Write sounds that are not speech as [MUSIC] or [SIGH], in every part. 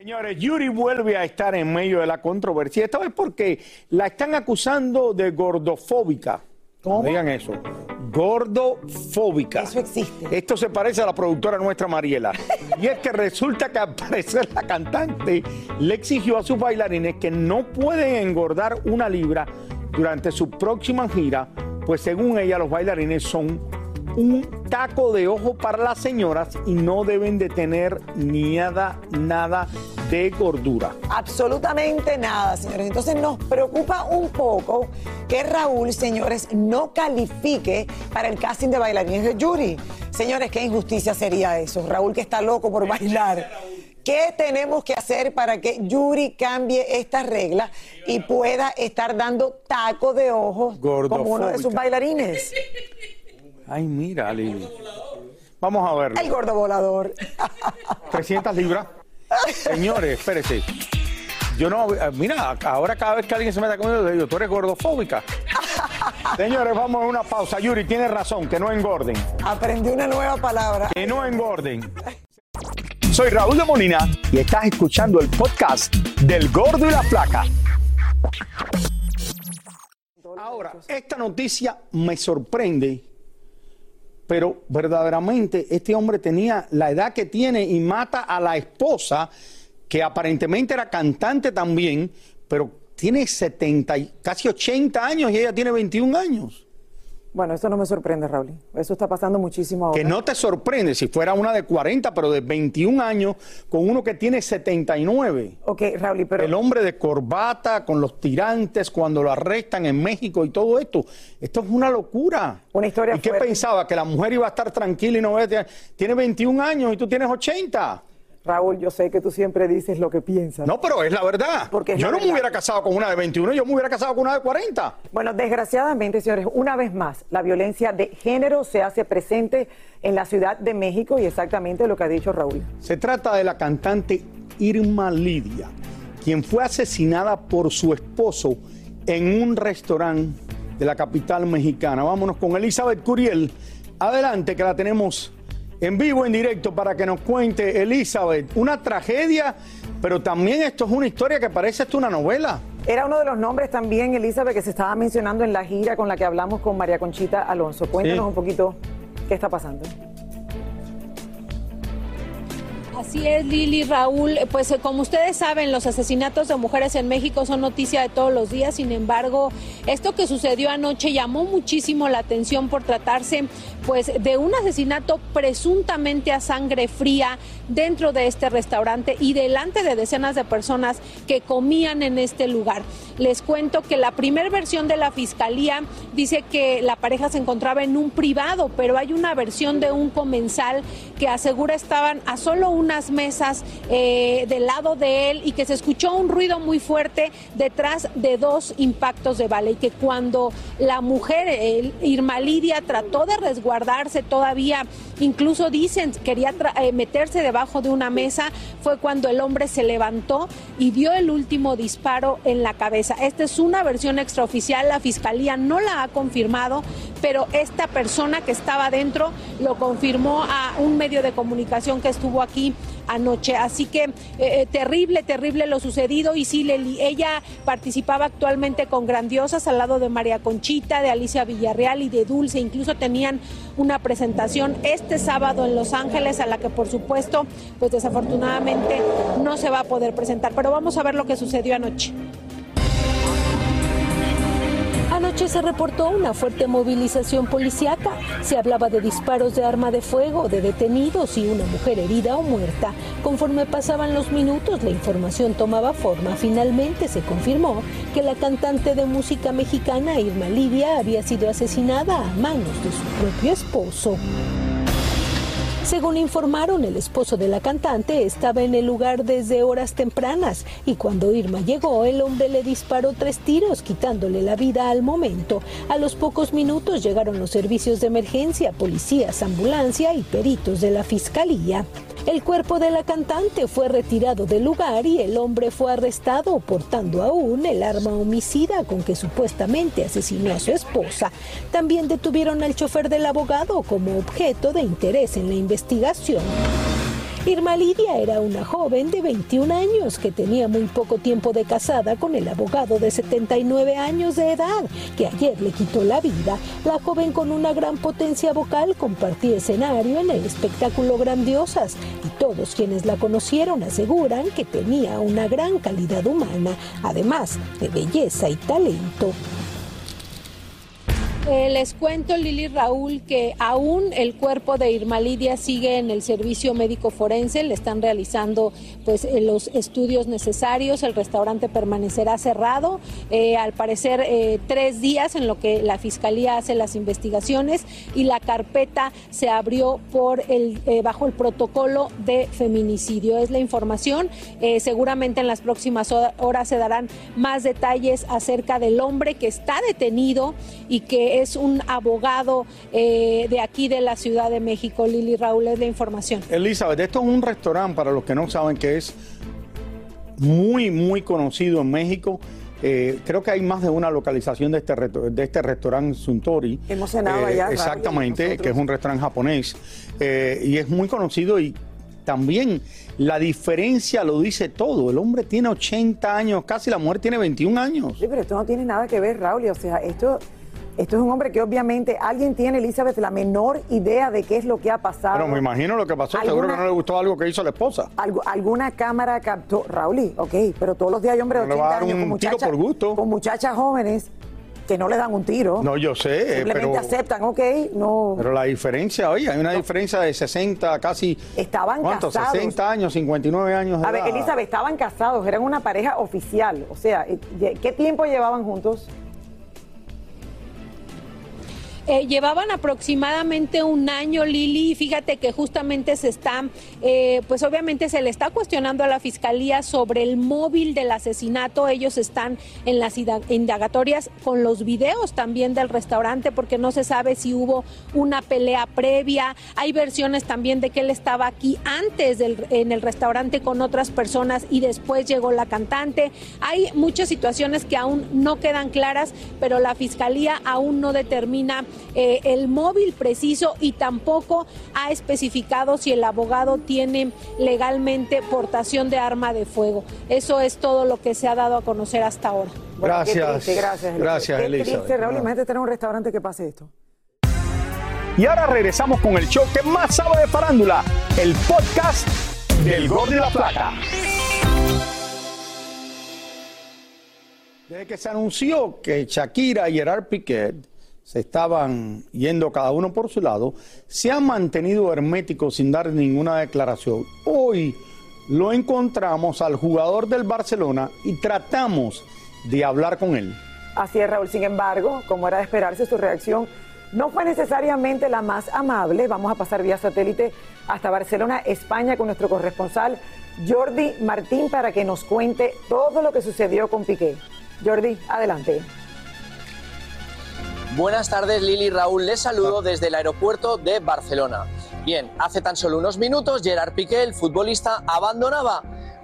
Señores, Yuri vuelve a estar en medio de la controversia, esta vez porque la están acusando de gordofóbica. ¿Cómo? Digan eso. Gordofóbica. Eso existe. Esto se parece a la productora nuestra Mariela. y es que resulta que al parecer la cantante le exigió a sus bailarines que no pueden engordar una libra durante su próxima gira, pues según ella los bailarines son un taco de ojo para las señoras y no deben de tener nada, nada de gordura. Absolutamente nada, señores. Entonces nos preocupa un poco que Raúl, señores, no califique para el casting de bailarines de Yuri. Señores, qué injusticia sería eso. Raúl que está loco por bailar. ¿Qué tenemos que hacer para que Yuri cambie estas reglas y pueda estar dando taco de ojo como uno de sus bailarines? Ay, mira, Lili. Vamos a verlo. El gordo volador. [LAUGHS] 300 libras. Señores, espérese. Yo no, eh, mira, ahora cada vez que alguien se meta conmigo, yo digo, tú eres gordofóbica. [LAUGHS] Señores, vamos a una pausa. Yuri tiene razón, que no engorden. Aprendí una nueva palabra. Que no engorden. Soy Raúl de Molina y estás escuchando el podcast del Gordo y la Flaca. Ahora, esta noticia me sorprende, pero verdaderamente este hombre tenía la edad que tiene y mata a la esposa, que aparentemente era cantante también, pero tiene 70, y casi 80 años y ella tiene 21 años. Bueno, eso no me sorprende, Raúl. Eso está pasando muchísimo ahora. Que no te sorprende si fuera una de 40, pero de 21 años, con uno que tiene 79. Ok, Raúl, pero... El hombre de corbata, con los tirantes, cuando lo arrestan en México y todo esto. Esto es una locura. Una historia ¿Y qué pensaba? Que la mujer iba a estar tranquila y no. Tiene 21 años y tú tienes 80. Raúl, yo sé que tú siempre dices lo que piensas. No, pero es la verdad. Porque yo no verdad. me hubiera casado con una de 21, yo me hubiera casado con una de 40. Bueno, desgraciadamente, señores, una vez más, la violencia de género se hace presente en la Ciudad de México y exactamente lo que ha dicho Raúl. Se trata de la cantante Irma Lidia, quien fue asesinada por su esposo en un restaurante de la capital mexicana. Vámonos con Elizabeth Curiel. Adelante, que la tenemos en vivo, en directo, para que nos cuente Elizabeth. Una tragedia, pero también esto es una historia que parece esto una novela. Era uno de los nombres también, Elizabeth, que se estaba mencionando en la gira con la que hablamos con María Conchita Alonso. Cuéntanos Sí. un poquito qué está pasando. Así es, Lili, Raúl. Pues eh, como ustedes saben, los asesinatos de mujeres en México son noticia de todos los días. Sin embargo, esto que sucedió anoche llamó muchísimo la atención por tratarse pues de un asesinato presuntamente a sangre fría dentro de este restaurante y delante de decenas de personas que comían en este lugar. Les cuento que la primera versión de la fiscalía dice que la pareja se encontraba en un privado, pero hay una versión de un comensal que asegura estaban a solo unas mesas eh, del lado de él y que se escuchó un ruido muy fuerte detrás de dos impactos de bala y que cuando la mujer, Irma Lidia, trató de resguardarse todavía, incluso dicen quería eh, meterse debajo de una mesa, fue cuando el hombre se levantó y dio el último disparo en la cabeza. Esta es una versión extraoficial, la fiscalía no la ha confirmado, pero esta persona que estaba dentro lo confirmó a un medio de comunicación que estuvo aquí anoche. Así que eh, eh, terrible, terrible lo sucedido. Y sí, Leli, ella participaba actualmente con Grandiosas al lado de María Conchita, de Alicia Villarreal y de Dulce. Incluso tenían una presentación este sábado en Los Ángeles, a la que por supuesto, pues desafortunadamente no se va a poder presentar. Pero vamos a ver lo que sucedió anoche. Se reportó una fuerte movilización policíaca. Se hablaba de disparos de arma de fuego, de detenidos y una mujer herida o muerta. Conforme pasaban los minutos, la información tomaba forma. Finalmente se confirmó que la cantante de música mexicana Irma Lidia había sido asesinada a manos de su propio esposo. Según informaron, el esposo de la cantante estaba en el lugar desde horas tempranas y cuando Irma llegó, el hombre le disparó tres tiros, quitándole la vida al momento. A los pocos minutos llegaron los servicios de emergencia, policías, ambulancia y peritos de la fiscalía. El cuerpo de la cantante fue retirado del lugar y el hombre fue arrestado portando aún el arma homicida con que supuestamente asesinó a su esposa. También detuvieron al chofer del abogado como objeto de interés en la investigación. Irma Lidia era una joven de 21 años que tenía muy poco tiempo de casada con el abogado de 79 años de edad, que ayer le quitó la vida. La joven con una gran potencia vocal compartía escenario en el espectáculo Grandiosas y todos quienes la conocieron aseguran que tenía una gran calidad humana, además de belleza y talento. Eh, les cuento, Lili Raúl, que aún el cuerpo de Irma Lidia sigue en el servicio médico forense, le están realizando pues eh, los estudios necesarios, el restaurante permanecerá cerrado, eh, al parecer tres días en lo que la fiscalía hace las investigaciones y la carpeta se abrió por el bajo el protocolo de feminicidio. Es la información. seguramente en las próximas horas se darán más detalles acerca del hombre que está detenido y que es un abogado eh, de aquí de la Ciudad de México. Lili Raúl es la información. Elizabeth, esto es un restaurante, para los que no saben, que es muy, muy conocido en México. Eh, creo que hay más de una localización de este, de este restaurante Suntory. Hemos cenado eh, allá. Exactamente, que es un restaurante japonés. y es muy conocido y también la diferencia lo dice todo. El hombre tiene 80 años, casi la mujer tiene 21 años. Sí, pero esto no tiene nada que ver, Raúl. O sea, esto esto es un hombre que obviamente alguien tiene, Elizabeth, la menor idea de qué es lo que ha pasado. Pero me imagino lo que pasó. Seguro que no le gustó algo que hizo la esposa. alguna cámara captó. Raúl, ok, pero todos los días hay hombres de 80 años con muchachas, por gusto. con muchachas jóvenes que no le dan un tiro. No, yo sé. Simplemente aceptan, ok, no. Pero la diferencia, oye, hay una diferencia de 60, casi. Estaban ¿cuántos? 60 años, 59 años. De A ver, Elizabeth, estaban casados, eran una pareja oficial. O sea, ¿qué tiempo llevaban juntos? Eh, llevaban aproximadamente un año, Lili, fíjate que justamente se está, eh, pues obviamente se le está cuestionando a la fiscalía sobre el móvil del asesinato. Ellos están en las indagatorias con los videos también del restaurante porque no se sabe si hubo una pelea previa. Hay versiones también de que él estaba aquí antes del, en el restaurante con otras personas y después llegó la cantante. Hay muchas situaciones que aún no quedan claras, pero la fiscalía aún no determina eh, el móvil preciso y tampoco ha especificado si el abogado tiene legalmente portación de arma de fuego. Eso es todo lo que se ha dado a conocer hasta ahora. gracias. gracias. Gracias, Elisa. Raúl, imagínate tener un restaurante que pase esto. Y ahora regresamos con el show que más sabe de farándula, el podcast del Gol de la Plata. Desde que se anunció que Shakira y Gerard Piquet se estaban yendo cada uno por su lado, se han mantenido herméticos sin dar ninguna declaración. Hoy lo encontramos al jugador del Barcelona y tratamos de hablar con él. Así es, Raúl. Sin embargo, como era de esperarse, su reacción no fue necesariamente la más amable. Vamos a pasar vía satélite hasta Barcelona, España, con nuestro corresponsal Jordi Martín para que nos cuente todo lo que sucedió con Piqué. Jordi, adelante. Buenas tardes, Lili Raúl. Les saludo desde el aeropuerto de Barcelona. Bien, hace tan solo unos minutos, Gerard Piqué, el futbolista, abandonaba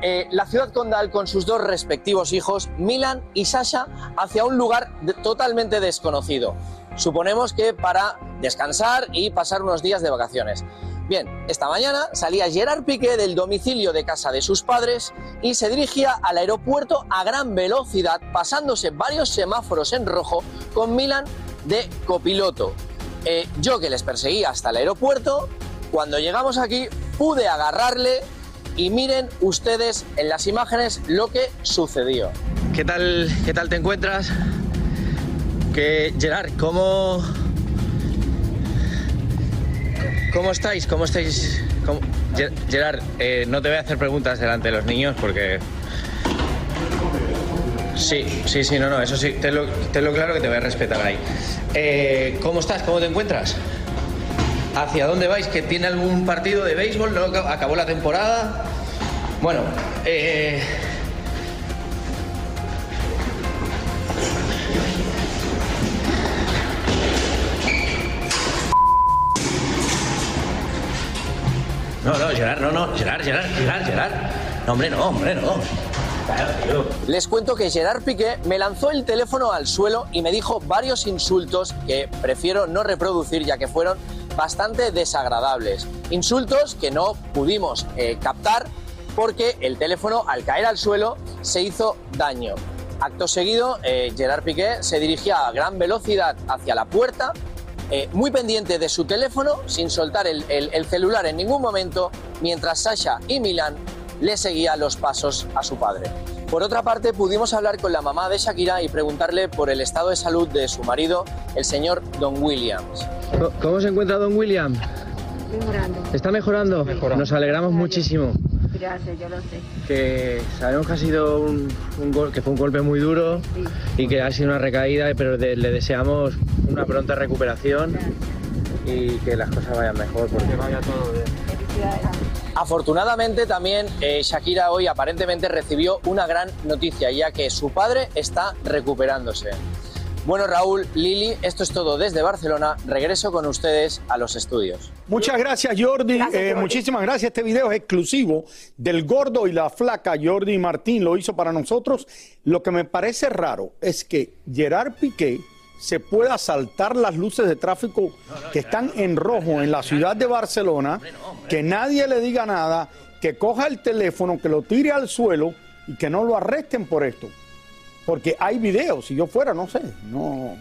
eh, la ciudad condal con sus dos respectivos hijos, Milan y Sasha, hacia un lugar totalmente desconocido. Suponemos que para descansar y pasar unos días de vacaciones. Bien, esta mañana salía Gerard Piqué del domicilio de casa de sus padres y se dirigía al aeropuerto a gran velocidad, pasándose varios semáforos en rojo con Milan de copiloto. Eh, yo que les perseguía hasta el aeropuerto, cuando llegamos aquí pude agarrarle y miren ustedes en las imágenes lo que sucedió. ¿Qué tal, qué tal te encuentras? Que Gerard, ¿cómo ¿Cómo estáis? ¿Cómo estáis? Gerard, eh, no te voy a hacer preguntas delante de los niños porque Sí, sí, sí, no, no, eso sí, te lo, claro que te voy a respetar ahí. Eh, ¿Cómo estás? ¿Cómo te encuentras? ¿Hacia dónde vais? ¿Que tiene algún partido de béisbol? ¿No acabó la temporada? Bueno, eh... No, no, Gerard, no, no, Gerard, Gerard, Gerard, Gerard. No, hombre, no, hombre, no. Les cuento que Gerard Piqué me lanzó el teléfono al suelo y me dijo varios insultos que prefiero no reproducir ya que fueron bastante desagradables. Insultos que no pudimos eh, captar porque el teléfono al caer al suelo se hizo daño. Acto seguido, eh, Gerard Piqué se dirigía a gran velocidad hacia la puerta, eh, muy pendiente de su teléfono, sin soltar el, el celular en ningún momento, mientras Sasha y Milan le seguía los pasos a su padre. Por otra parte, pudimos hablar con la mamá de Shakira y preguntarle por el estado de salud de su marido, el señor Don Williams. ¿Cómo se encuentra Don William? Mejorando. ¿Está mejorando? Nos alegramos muchísimo. Gracias, yo lo sé. Que sabemos que ha sido un, gol, que fue un golpe muy duro y que ha sido una recaída, pero le deseamos una pronta recuperación y que las cosas vayan mejor porque vaya todo bien. Afortunadamente también eh, Shakira hoy aparentemente recibió una gran noticia, ya que su padre está recuperándose. Bueno, Raúl, Lili, esto es todo desde Barcelona. Regreso con ustedes a los estudios. Muchas gracias, Jordi. Eh, muchísimas gracias. Este video es exclusivo del gordo y la flaca. Jordi Martín lo hizo para nosotros. Lo que me parece raro es que Gerard Piqué se pueda saltar las luces de tráfico que están en rojo en la ciudad de Barcelona, que nadie le diga nada, que coja el teléfono, que lo tire al suelo y que no lo arresten por esto. Porque hay videos, si yo fuera, no sé, no,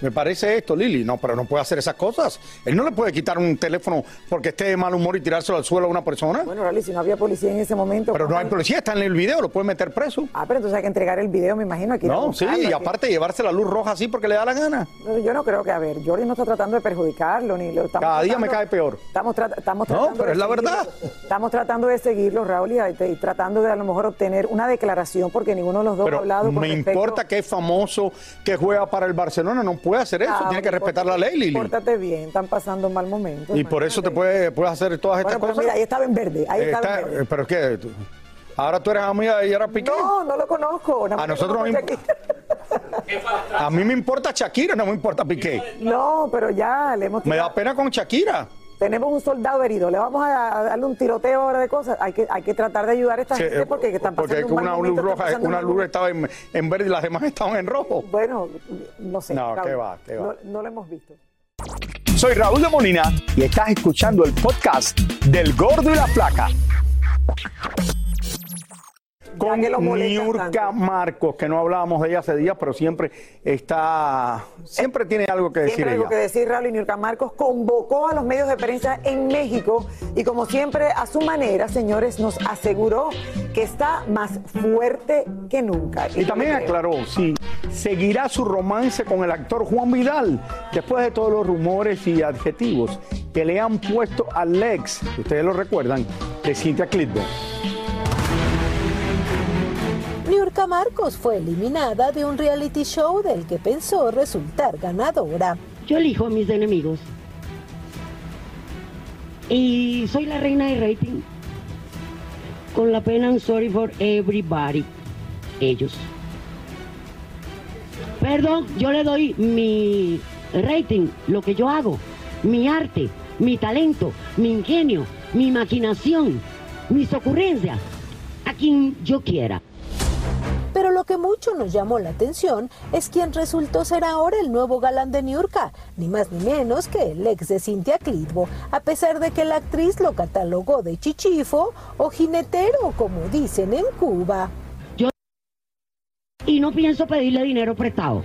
me parece esto, Lili. No, pero no puede hacer esas cosas. Él no le puede quitar un teléfono porque esté de mal humor y tirárselo al suelo a una persona. Bueno, Lili, si no había policía en ese momento. Pero no hay policía, está en el video, lo puede meter preso. Ah, pero entonces hay que entregar el video, me imagino. Aquí no, sí, y aparte llevarse la luz roja así porque le da la gana. yo no creo que, a ver, Jordi no está tratando de perjudicarlo, ni lo estamos Cada día me cae peor. Estamos, estamos tratando. No, pero es la verdad. Estamos tratando de seguirlo, Raúl, y, tratando de a lo mejor obtener una declaración porque ninguno de los dos ha hablado. me importa que es famoso, que juega para el Barcelona, no puede hacer eso. Ah, que respetar la ley, Lili. Pórtate bien, están pasando un mal momento. Y por eso te puedes, puedes hacer todas estas cosas. Mira, ahí estaba en verde, ahí estaba en verde. ¿Pero qué? ¿Ahora tú eres amiga de Yara Piqué? No, no lo conozco. a nosotros no [LAUGHS] A mí me importa Shakira, no me importa Piqué. No, pero ya le hemos... Me da pena con Shakira tenemos un soldado herido, le vamos a, darle un tiroteo ahora de cosas, hay que, hay que tratar de ayudar a esta gente eh, porque están pasando porque una luz roja, una luz estaba en, en, verde y las demás estaban en rojo. Bueno, no sé. No, qué va, qué va. no lo hemos visto. Soy Raúl de Molina y estás escuchando el podcast del Gordo y la Placa con Niurka Marcos, que no hablábamos de ella hace días, pero siempre está, siempre tiene algo que decir. Siempre algo que decir, Raúl y Niurka Marcos convocó a los medios de prensa en México y como siempre, a su manera, señores, nos aseguró que está más fuerte que nunca. Y, también aclaró, sí, seguirá su romance con el actor Juan Vidal, después de todos los rumores y adjetivos que le han puesto al ex, ustedes lo recuerdan, de Cynthia Clitbo. Niurka Marcos fue eliminada de un reality show del que pensó resultar ganadora. Yo elijo a mis enemigos. Y soy la reina de rating. Con la pena, I'm sorry for everybody. Ellos. Perdón, yo le doy mi rating, lo que yo hago, mi arte, mi talento, mi ingenio, mi maquinación, mis ocurrencias, a quien yo quiera. Pero lo que mucho nos llamó la atención es quien resultó ser ahora el nuevo galán de Niurka, ni más ni menos que el ex de Cintia Clitbo, a pesar de que la actriz lo catalogó de chichifo o jinetero, como dicen en Cuba. Yo y no pienso pedirle dinero prestado.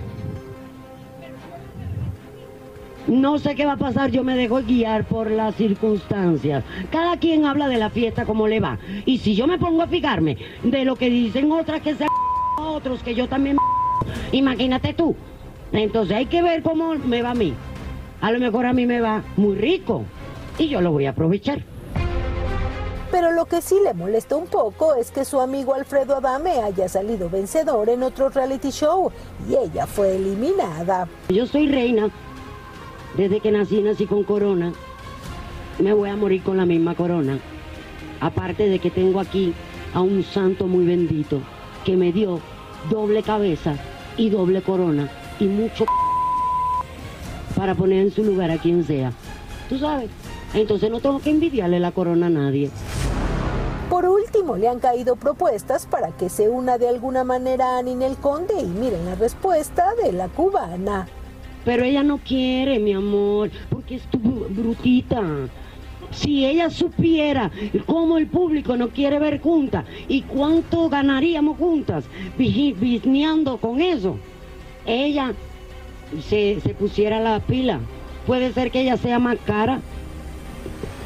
No sé qué va a pasar, yo me dejo guiar por las circunstancias. Cada quien habla de la fiesta como le va. Y si yo me pongo a fijarme de lo que dicen otras que se otros que yo también imagínate tú. Entonces hay que ver cómo me va a mí. A lo mejor a mí me va muy rico y yo lo voy a aprovechar. Pero lo que sí le molesta un poco es que su amigo Alfredo Adame haya salido vencedor en otro reality show y ella fue eliminada. Yo soy reina. Desde que nací nací con corona. me voy a morir con la misma corona. Aparte de que tengo aquí a un santo muy bendito que me dio doble cabeza y doble corona y mucho [LAUGHS] para poner en su lugar a quien sea. Tú sabes, entonces no tengo que envidiarle la corona a nadie. Por último, le han caído propuestas para que se una de alguna manera a Ninel Conde y miren la respuesta de la cubana. Pero ella no quiere, mi amor, porque es tu bru- brutita. Si ella supiera cómo el público no quiere ver juntas y cuánto ganaríamos juntas bisneando con eso, ella se, se pusiera la pila. Puede ser que ella sea más cara,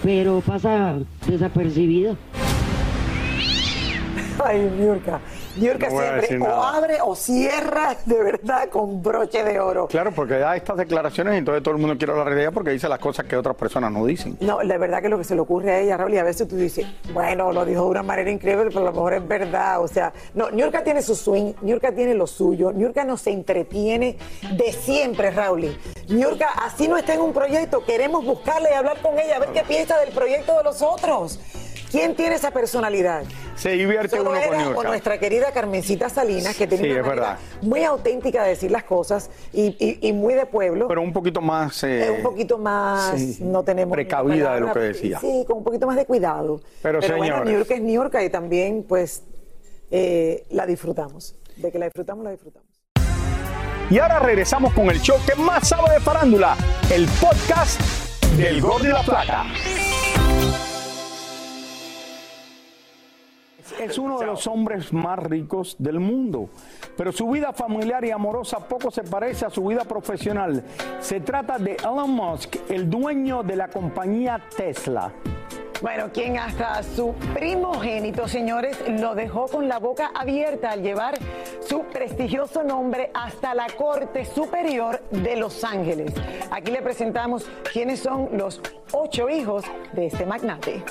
pero pasa desapercibida. Ay, Niurka. No a siempre o nada. abre o cierra [LAUGHS] de verdad con broche de oro. Claro, porque da estas declaraciones y entonces todo el mundo quiere hablar de ella porque dice las cosas que otras personas no dicen. No, la verdad que lo que se le ocurre a ella, Raúl, y a veces tú dices, bueno, lo dijo de una manera increíble, pero a lo mejor es verdad. O sea, no, Niurka tiene su swing, Niurka tiene lo suyo, Niurka no se entretiene de siempre, Raúl. Niurka, así no está en un proyecto, queremos buscarle y hablar con ella, a ver qué piensa del proyecto de los otros. ¿Quién tiene esa personalidad? Se divierte Solo uno con o Niurka. nuestra querida Carmencita Salinas, que tiene Sí, una es manera verdad. muy auténtica de decir las cosas y, y- y muy de pueblo. Pero un poquito más... eh, Es un poquito más, sí, no tenemos... Precavida de lo que decía. Sí, con un poquito más de cuidado. Pero, bueno, señores. New York es New York y también, pues, eh, la disfrutamos. De que la disfrutamos, la disfrutamos. Y ahora regresamos con el show que más sabe de farándula, el podcast del Gol de la Plata. Es uno de los hombres más ricos del mundo, pero su vida familiar y amorosa poco se parece a su vida profesional. Se trata de Elon Musk, el dueño de la compañía Tesla. Bueno, quien hasta su primogénito, señores, lo dejó con la boca abierta al llevar su prestigioso nombre hasta la Corte Superior de Los Ángeles. Aquí le presentamos quiénes son los ocho hijos de este magnate.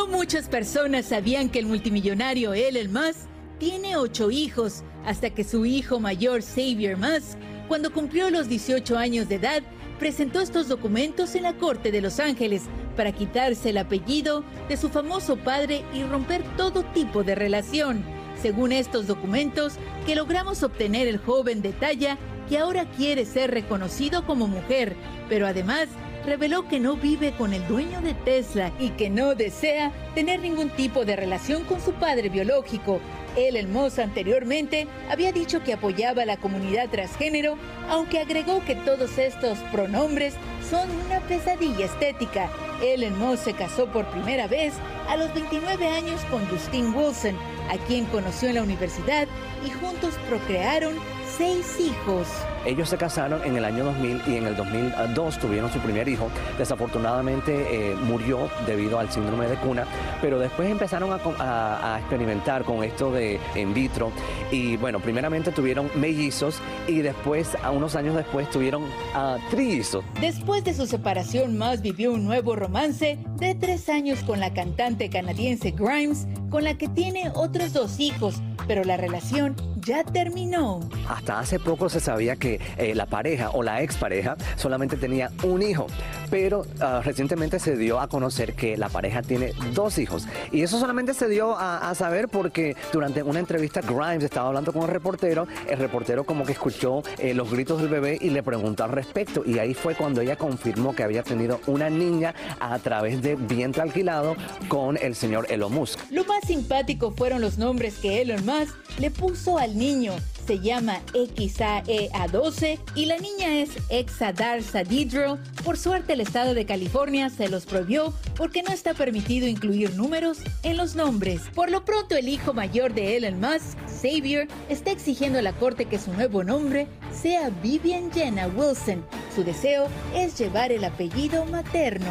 No muchas personas sabían que el multimillonario Elon Musk tiene ocho hijos, hasta que su hijo mayor Xavier Musk, cuando cumplió los 18 años de edad, presentó estos documentos en la Corte de Los Ángeles para quitarse el apellido de su famoso padre y romper todo tipo de relación. Según estos documentos que logramos obtener, el joven detalla que ahora quiere ser reconocido como mujer, pero además reveló que no vive con el dueño de Tesla y que no desea tener ningún tipo de relación con su padre biológico. Elon Musk anteriormente había dicho que apoyaba a la comunidad transgénero, aunque agregó que todos estos pronombres son una pesadilla estética. Elon Musk se casó por primera vez a los 29 años con Justine Wilson, a quien conoció en la universidad y juntos procrearon seis hijos. Ellos se casaron en el año 2000 y en el 2002 tuvieron su primer hijo. Desafortunadamente eh, murió debido al síndrome de cuna, pero después empezaron a, co- a- a experimentar con esto de in vitro y bueno, primeramente tuvieron mellizos y después, a unos años después, tuvieron ah, trillizos. Después de su separación, Musk vivió un nuevo romance de tres años con la cantante canadiense Grimes, con la que tiene otros dos hijos, pero la relación ya terminó. Hasta hace poco se sabía que eh, la pareja o la expareja solamente tenía un hijo, pero ah, recientemente se dio a conocer que la pareja tiene dos hijos. Y eso solamente se dio a, saber porque durante una entrevista Grimes estaba hablando con el reportero, el reportero como que escuchó eh, los gritos del bebé y le preguntó al respecto. Y ahí fue cuando ella confirmó que había tenido una niña a través de vientre alquilado con el señor Elon Musk. Lo más simpático fueron los nombres que Elon Musk le puso al niño. Se llama XAEA12 y la niña es Exadar Sadidro. Por suerte el estado de California se los prohibió porque no está permitido incluir números en los nombres. Por lo pronto el hijo mayor de Elon Musk, Xavier, está exigiendo a la corte que su nuevo nombre sea Vivian Jenna Wilson. Su deseo es llevar el apellido materno.